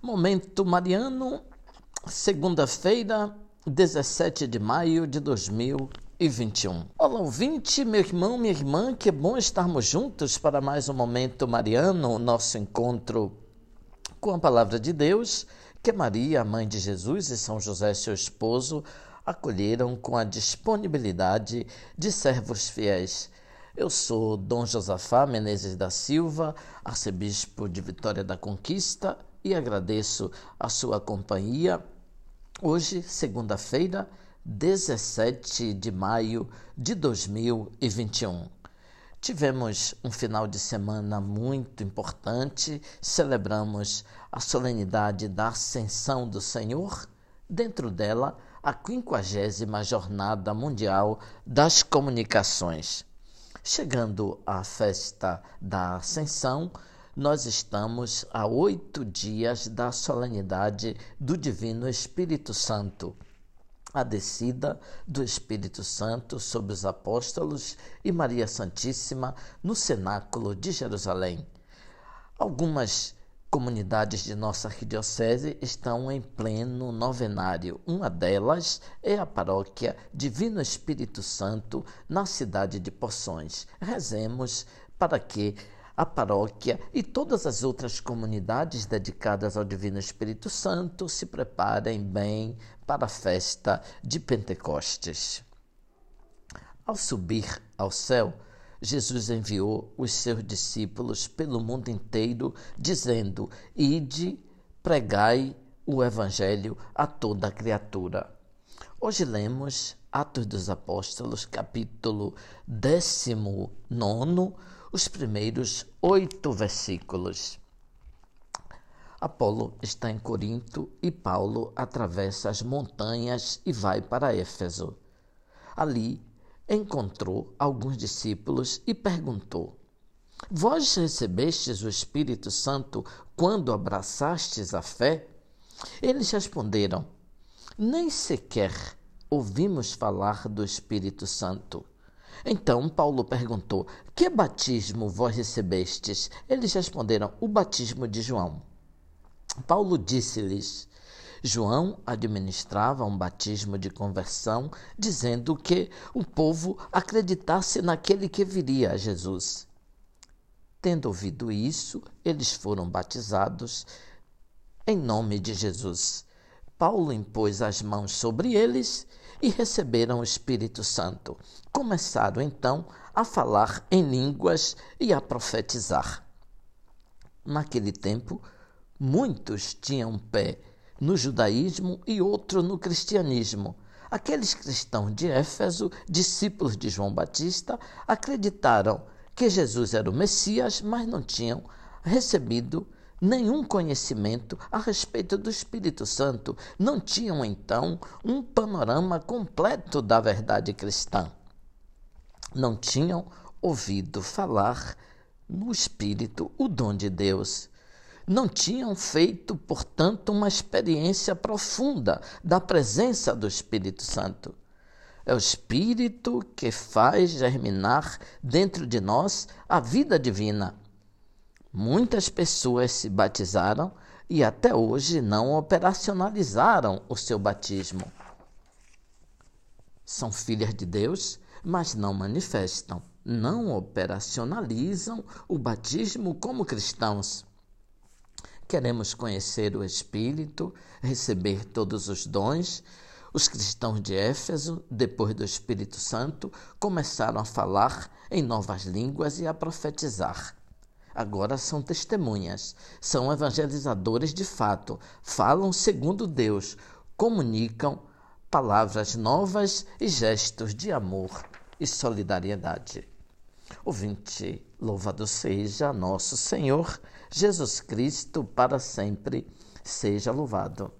Momento Mariano, segunda-feira, 17 de maio de 2021. Olá, ouvinte, meu irmão, minha irmã, que bom estarmos juntos para mais um Momento Mariano, nosso encontro com a Palavra de Deus, que Maria, mãe de Jesus, e São José, seu esposo, acolheram com a disponibilidade de servos fiéis. Eu sou Dom Josafá Menezes da Silva, arcebispo de Vitória da Conquista, e agradeço a sua companhia. Hoje, segunda-feira, 17 de maio de 2021. Tivemos um final de semana muito importante, celebramos a solenidade da Ascensão do Senhor, dentro dela, a 50 Jornada Mundial das Comunicações. Chegando à festa da Ascensão, nós estamos a oito dias da solenidade do Divino Espírito Santo, a descida do Espírito Santo sobre os apóstolos e Maria Santíssima no cenáculo de Jerusalém. Algumas comunidades de nossa arquidiocese estão em pleno novenário. Uma delas é a paróquia Divino Espírito Santo, na cidade de Poções. Rezemos para que a paróquia e todas as outras comunidades dedicadas ao Divino Espírito Santo se preparem bem para a festa de Pentecostes. Ao subir ao céu, Jesus enviou os seus discípulos pelo mundo inteiro, dizendo: Ide, pregai o Evangelho a toda criatura. Hoje lemos Atos dos Apóstolos, capítulo 19 os primeiros oito versículos. Apolo está em Corinto e Paulo atravessa as montanhas e vai para Éfeso. Ali encontrou alguns discípulos e perguntou: Vós recebestes o Espírito Santo quando abraçastes a fé? Eles responderam: Nem sequer ouvimos falar do Espírito Santo. Então Paulo perguntou: Que batismo vós recebestes? Eles responderam: O batismo de João. Paulo disse-lhes: João administrava um batismo de conversão, dizendo que o povo acreditasse naquele que viria a Jesus. Tendo ouvido isso, eles foram batizados em nome de Jesus. Paulo impôs as mãos sobre eles e receberam o Espírito Santo. Começaram então a falar em línguas e a profetizar. Naquele tempo, muitos tinham pé no judaísmo e outro no cristianismo. Aqueles cristãos de Éfeso, discípulos de João Batista, acreditaram que Jesus era o Messias, mas não tinham recebido nenhum conhecimento a respeito do Espírito Santo, não tinham então um panorama completo da verdade cristã. Não tinham ouvido falar no Espírito o dom de Deus. Não tinham feito, portanto, uma experiência profunda da presença do Espírito Santo. É o Espírito que faz germinar dentro de nós a vida divina Muitas pessoas se batizaram e até hoje não operacionalizaram o seu batismo. São filhas de Deus, mas não manifestam, não operacionalizam o batismo como cristãos. Queremos conhecer o Espírito, receber todos os dons. Os cristãos de Éfeso, depois do Espírito Santo, começaram a falar em novas línguas e a profetizar agora são testemunhas, são evangelizadores de fato, falam segundo Deus, comunicam palavras novas e gestos de amor e solidariedade. Ouvinte, louvado seja nosso Senhor Jesus Cristo, para sempre seja louvado.